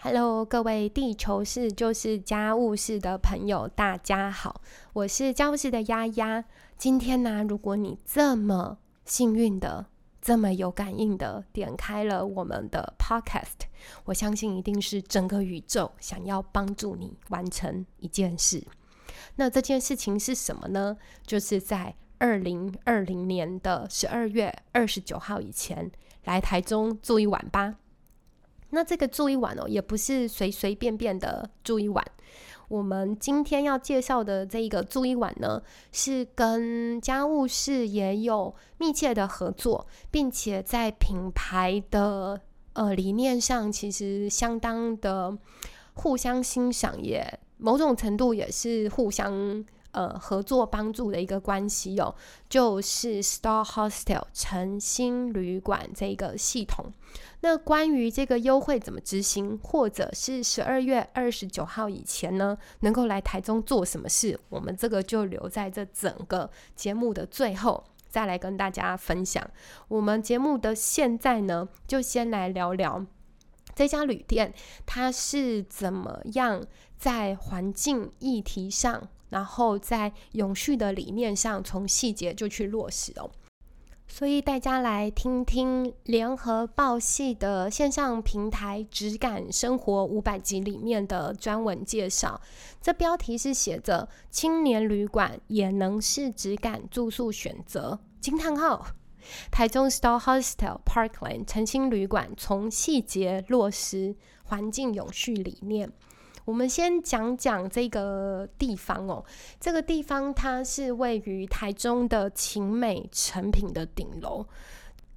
Hello，各位地球式就是家务事的朋友，大家好，我是家务事的丫丫。今天呢，如果你这么幸运的、这么有感应的点开了我们的 Podcast，我相信一定是整个宇宙想要帮助你完成一件事。那这件事情是什么呢？就是在二零二零年的十二月二十九号以前来台中住一晚吧。那这个住一晚哦，也不是随随便便的住一晚。我们今天要介绍的这一个住一晚呢，是跟家务事也有密切的合作，并且在品牌的呃理念上，其实相当的互相欣赏，也某种程度也是互相。呃，合作帮助的一个关系哦，就是 Star Hostel 诚心旅馆这个系统。那关于这个优惠怎么执行，或者是十二月二十九号以前呢，能够来台中做什么事，我们这个就留在这整个节目的最后再来跟大家分享。我们节目的现在呢，就先来聊聊这家旅店它是怎么样在环境议题上。然后在永续的理念上，从细节就去落实哦。所以大家来听听联合报系的线上平台“质感生活五百集”里面的专文介绍。这标题是写着“青年旅馆也能是质感住宿选择”，惊叹号！台中 Star Hostel Parkland 诚心旅馆从细节落实环境永续理念。我们先讲讲这个地方哦。这个地方它是位于台中的晴美成品的顶楼，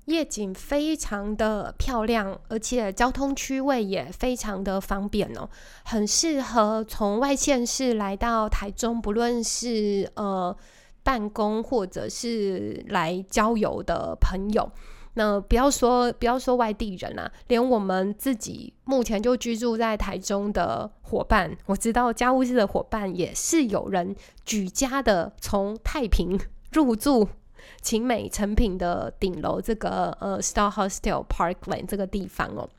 夜景非常的漂亮，而且交通区位也非常的方便哦，很适合从外县市来到台中，不论是呃办公或者是来郊游的朋友。那不要说不要说外地人啊，连我们自己目前就居住在台中的伙伴，我知道家务室的伙伴也是有人举家的从太平入住晴美成品的顶楼这个呃 Star Hostel Parkland 这个地方哦。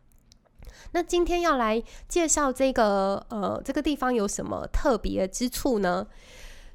那今天要来介绍这个呃这个地方有什么特别之处呢？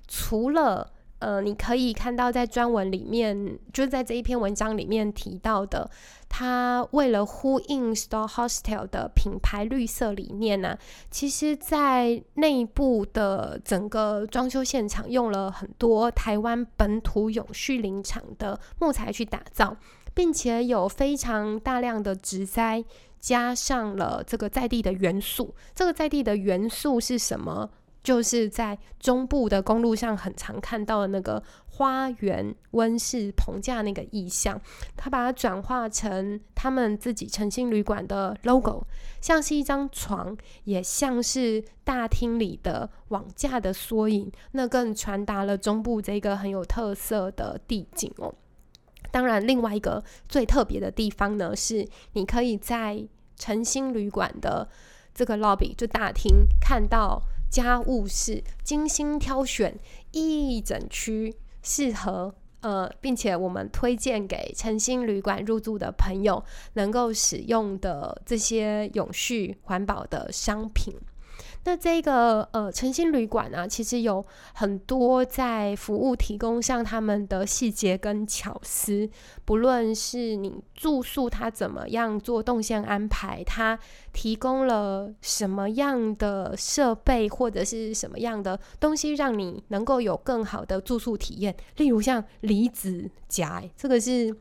除了呃，你可以看到在专文里面，就是在这一篇文章里面提到的，他为了呼应 Star Hostel 的品牌绿色理念呢，其实在内部的整个装修现场用了很多台湾本土永续林场的木材去打造，并且有非常大量的植栽，加上了这个在地的元素。这个在地的元素是什么？就是在中部的公路上很常看到的那个花园温室棚架那个意象，他把它转化成他们自己诚心旅馆的 logo，像是一张床，也像是大厅里的网架的缩影，那更传达了中部这个很有特色的地景哦。当然，另外一个最特别的地方呢，是你可以在诚心旅馆的这个 lobby 就大厅看到。家务事精心挑选一整区适合呃，并且我们推荐给诚心旅馆入住的朋友能够使用的这些永续环保的商品。那这个呃诚心旅馆啊，其实有很多在服务提供上他们的细节跟巧思，不论是你住宿它怎么样做动线安排，它提供了什么样的设备或者是什么样的东西，让你能够有更好的住宿体验。例如像离子夹，这个是。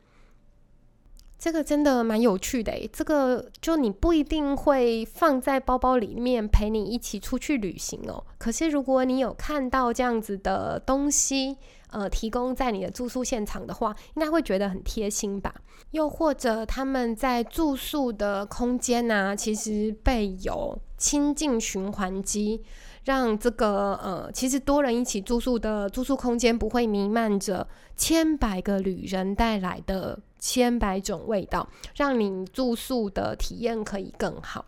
这个真的蛮有趣的诶，这个就你不一定会放在包包里面陪你一起出去旅行哦。可是如果你有看到这样子的东西，呃，提供在你的住宿现场的话，应该会觉得很贴心吧？又或者他们在住宿的空间呢，其实备有清净循环机。让这个呃，其实多人一起住宿的住宿空间不会弥漫着千百个旅人带来的千百种味道，让你住宿的体验可以更好。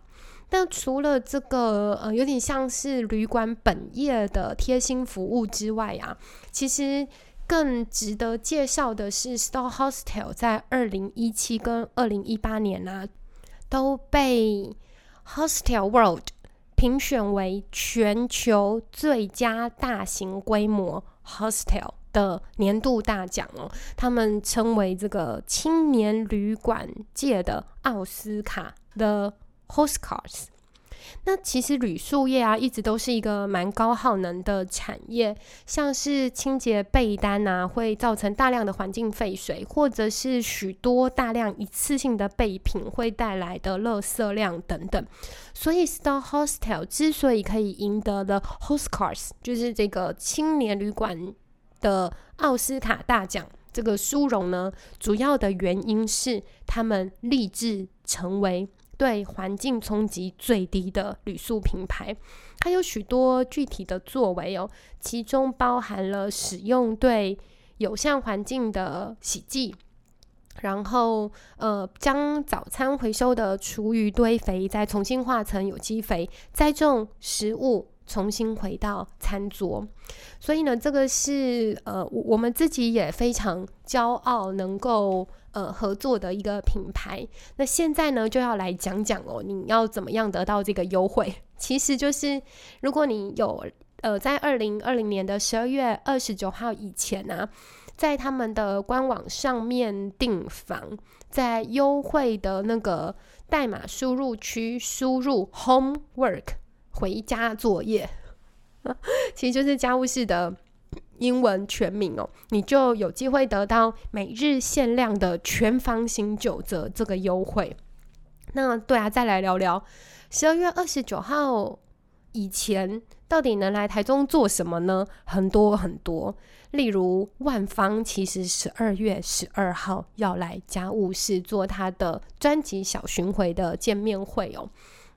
但除了这个呃，有点像是旅馆本业的贴心服务之外啊，其实更值得介绍的是，Star Hostel 在二零一七跟二零一八年呢都被。Hostel World 评选为全球最佳大型规模 hostel 的年度大奖哦，他们称为这个青年旅馆界的奥斯卡的 Hostcars。那其实铝塑业啊，一直都是一个蛮高耗能的产业，像是清洁被单啊，会造成大量的环境废水，或者是许多大量一次性的备品会带来的垃圾量等等。所以，Star Hostel 之所以可以赢得了 Hostcars，就是这个青年旅馆的奥斯卡大奖这个殊荣呢，主要的原因是他们立志成为。对环境冲击最低的铝塑品牌，它有许多具体的作为哦，其中包含了使用对友善环境的洗剂，然后呃将早餐回收的厨余堆肥再重新化成有机肥，栽种食物。重新回到餐桌，所以呢，这个是呃，我们自己也非常骄傲能够呃合作的一个品牌。那现在呢，就要来讲讲哦，你要怎么样得到这个优惠？其实就是如果你有呃在二零二零年的十二月二十九号以前呢，在他们的官网上面订房，在优惠的那个代码输入区输入 homework。回家作业，其实就是家务事的英文全名哦，你就有机会得到每日限量的全房型九折这个优惠。那对啊，再来聊聊十二月二十九号以前到底能来台中做什么呢？很多很多，例如万方其实十二月十二号要来家务事做他的专辑小巡回的见面会哦。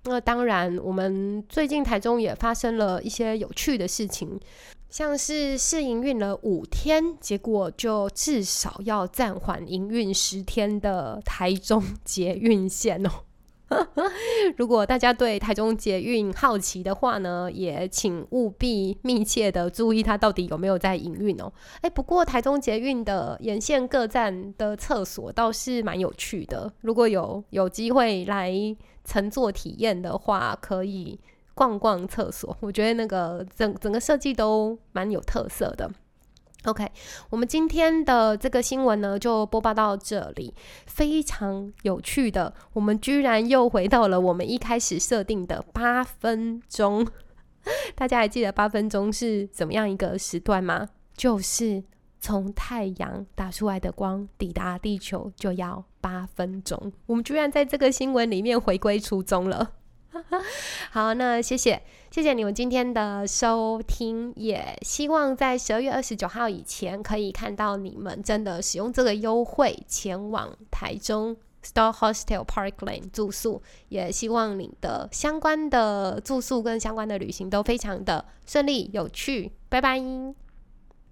那当然，我们最近台中也发生了一些有趣的事情，像是试营运了五天，结果就至少要暂缓营运十天的台中捷运线哦。如果大家对台中捷运好奇的话呢，也请务必密切的注意它到底有没有在营运哦。哎，不过台中捷运的沿线各站的厕所倒是蛮有趣的，如果有有机会来乘坐体验的话，可以逛逛厕所。我觉得那个整整个设计都蛮有特色的。OK，我们今天的这个新闻呢，就播报到这里。非常有趣的，我们居然又回到了我们一开始设定的八分钟。大家还记得八分钟是怎么样一个时段吗？就是从太阳打出来的光抵达地球就要八分钟。我们居然在这个新闻里面回归初衷了。好，那谢谢谢谢你们今天的收听，也希望在十二月二十九号以前可以看到你们真的使用这个优惠前往台中 Star Hostel Park Lane 住宿，也希望你的相关的住宿跟相关的旅行都非常的顺利有趣，拜拜。